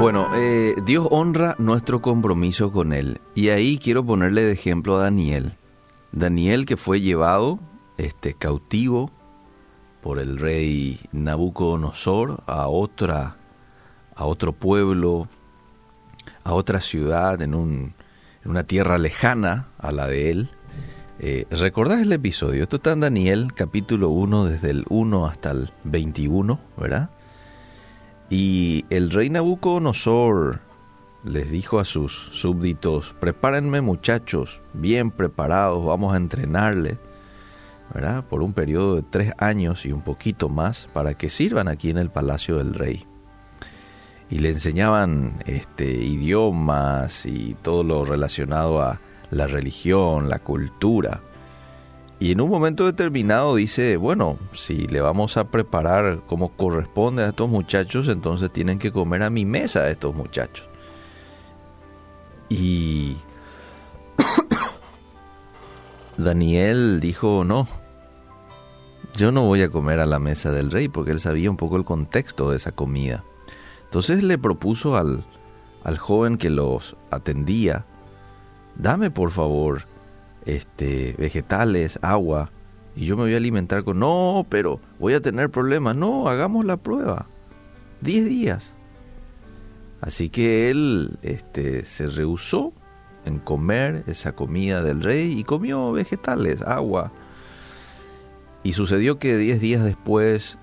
Bueno, eh, Dios honra nuestro compromiso con Él. Y ahí quiero ponerle de ejemplo a Daniel. Daniel que fue llevado este, cautivo por el rey Nabucodonosor a otra a otro pueblo, a otra ciudad, en, un, en una tierra lejana a la de él. Eh, ¿Recordás el episodio? Esto está en Daniel capítulo 1, desde el 1 hasta el 21, ¿verdad? Y el rey Nabucodonosor les dijo a sus súbditos, prepárenme muchachos, bien preparados, vamos a entrenarles, ¿verdad? Por un periodo de tres años y un poquito más para que sirvan aquí en el palacio del rey y le enseñaban este, idiomas y todo lo relacionado a la religión, la cultura. Y en un momento determinado dice, bueno, si le vamos a preparar como corresponde a estos muchachos, entonces tienen que comer a mi mesa estos muchachos. Y Daniel dijo, no, yo no voy a comer a la mesa del rey, porque él sabía un poco el contexto de esa comida. Entonces le propuso al, al joven que los atendía, dame por favor este, vegetales, agua, y yo me voy a alimentar con, no, pero voy a tener problemas, no, hagamos la prueba, diez días. Así que él este, se rehusó en comer esa comida del rey y comió vegetales, agua. Y sucedió que diez días después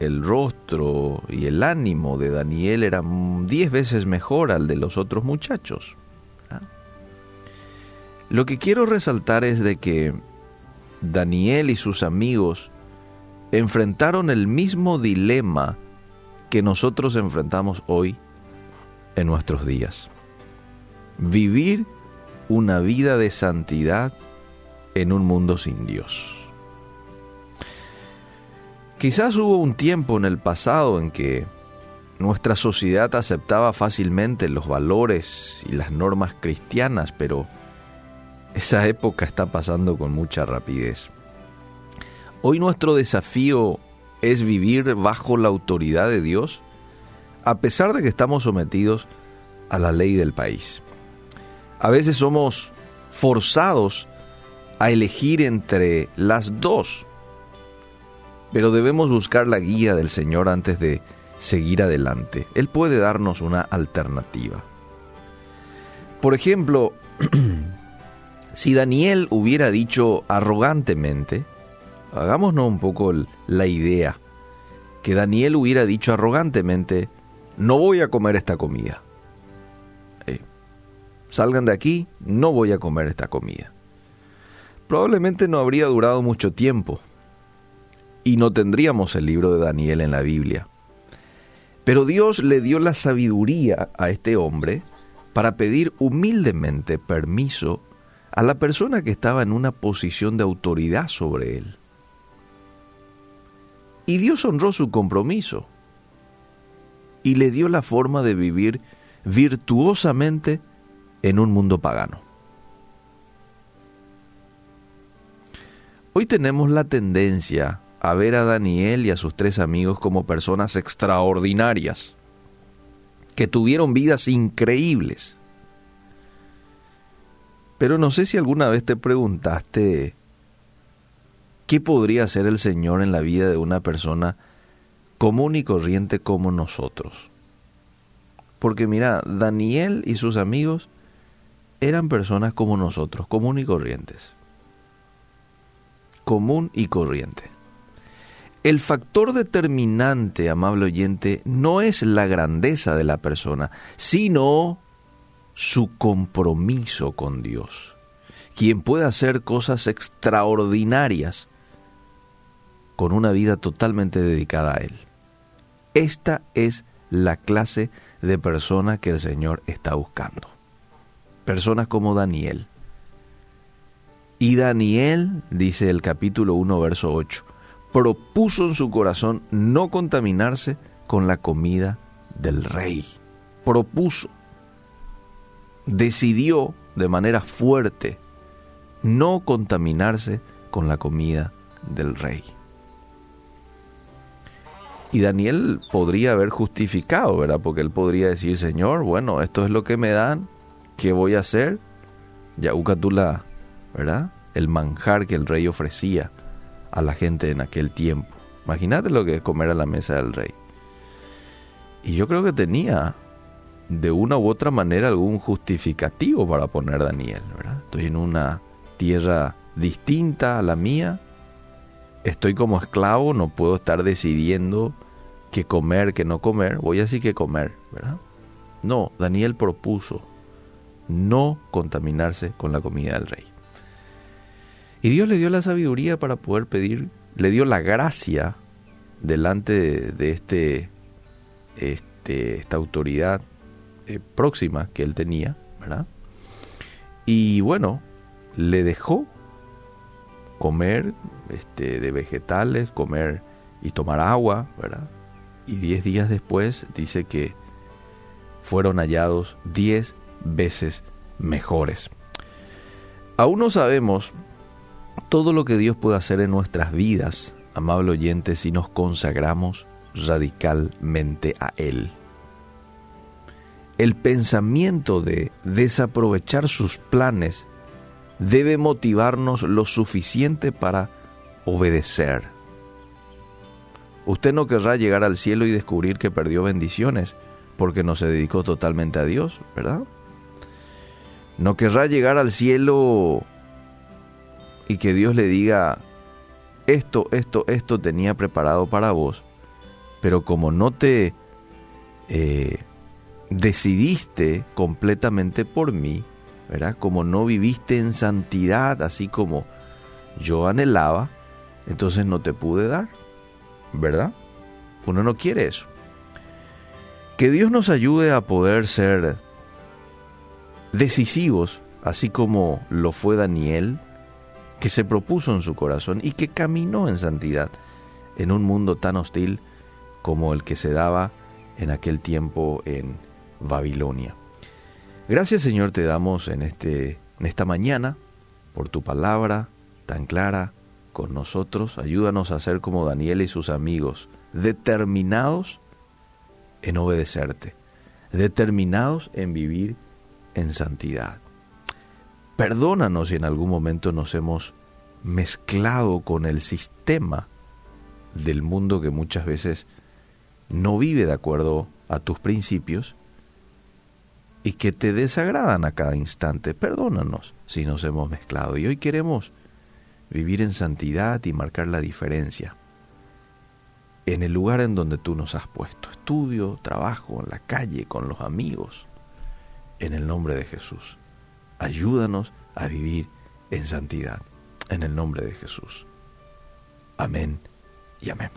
el rostro y el ánimo de Daniel era diez veces mejor al de los otros muchachos. Lo que quiero resaltar es de que Daniel y sus amigos enfrentaron el mismo dilema que nosotros enfrentamos hoy en nuestros días. Vivir una vida de santidad en un mundo sin Dios. Quizás hubo un tiempo en el pasado en que nuestra sociedad aceptaba fácilmente los valores y las normas cristianas, pero esa época está pasando con mucha rapidez. Hoy nuestro desafío es vivir bajo la autoridad de Dios, a pesar de que estamos sometidos a la ley del país. A veces somos forzados a elegir entre las dos pero debemos buscar la guía del Señor antes de seguir adelante. Él puede darnos una alternativa. Por ejemplo, si Daniel hubiera dicho arrogantemente, hagámonos un poco la idea, que Daniel hubiera dicho arrogantemente, no voy a comer esta comida. Eh, salgan de aquí, no voy a comer esta comida. Probablemente no habría durado mucho tiempo y no tendríamos el libro de Daniel en la Biblia. Pero Dios le dio la sabiduría a este hombre para pedir humildemente permiso a la persona que estaba en una posición de autoridad sobre él. Y Dios honró su compromiso y le dio la forma de vivir virtuosamente en un mundo pagano. Hoy tenemos la tendencia a ver a Daniel y a sus tres amigos como personas extraordinarias, que tuvieron vidas increíbles. Pero no sé si alguna vez te preguntaste qué podría hacer el Señor en la vida de una persona común y corriente como nosotros. Porque mira, Daniel y sus amigos eran personas como nosotros, común y corrientes. Común y corriente. El factor determinante, amable oyente, no es la grandeza de la persona, sino su compromiso con Dios. Quien puede hacer cosas extraordinarias con una vida totalmente dedicada a Él. Esta es la clase de persona que el Señor está buscando. Personas como Daniel. Y Daniel, dice el capítulo 1, verso 8, propuso en su corazón no contaminarse con la comida del rey. Propuso, decidió de manera fuerte no contaminarse con la comida del rey. Y Daniel podría haber justificado, ¿verdad? Porque él podría decir, Señor, bueno, esto es lo que me dan, ¿qué voy a hacer? Ya la, ¿verdad? El manjar que el rey ofrecía a la gente en aquel tiempo. Imagínate lo que es comer a la mesa del rey. Y yo creo que tenía de una u otra manera algún justificativo para poner Daniel, ¿verdad? Estoy en una tierra distinta a la mía, estoy como esclavo, no puedo estar decidiendo qué comer, qué no comer, voy así que comer, ¿verdad? No, Daniel propuso no contaminarse con la comida del rey. Y Dios le dio la sabiduría para poder pedir, le dio la gracia delante de, este, este, esta autoridad eh, próxima que él tenía, ¿verdad? Y bueno, le dejó comer este, de vegetales, comer y tomar agua, ¿verdad? Y diez días después dice que fueron hallados diez veces mejores. Aún no sabemos todo lo que Dios puede hacer en nuestras vidas, amable oyente, si nos consagramos radicalmente a Él. El pensamiento de desaprovechar sus planes debe motivarnos lo suficiente para obedecer. Usted no querrá llegar al cielo y descubrir que perdió bendiciones porque no se dedicó totalmente a Dios, ¿verdad? No querrá llegar al cielo y que Dios le diga, esto, esto, esto tenía preparado para vos, pero como no te eh, decidiste completamente por mí, ¿verdad? Como no viviste en santidad, así como yo anhelaba, entonces no te pude dar, ¿verdad? Uno no quiere eso. Que Dios nos ayude a poder ser decisivos, así como lo fue Daniel, que se propuso en su corazón y que caminó en santidad en un mundo tan hostil como el que se daba en aquel tiempo en Babilonia. Gracias Señor te damos en, este, en esta mañana por tu palabra tan clara con nosotros. Ayúdanos a ser como Daniel y sus amigos, determinados en obedecerte, determinados en vivir en santidad. Perdónanos si en algún momento nos hemos mezclado con el sistema del mundo que muchas veces no vive de acuerdo a tus principios y que te desagradan a cada instante. Perdónanos si nos hemos mezclado y hoy queremos vivir en santidad y marcar la diferencia en el lugar en donde tú nos has puesto. Estudio, trabajo, en la calle, con los amigos. En el nombre de Jesús. Ayúdanos a vivir en santidad. En el nombre de Jesús. Amén y amén.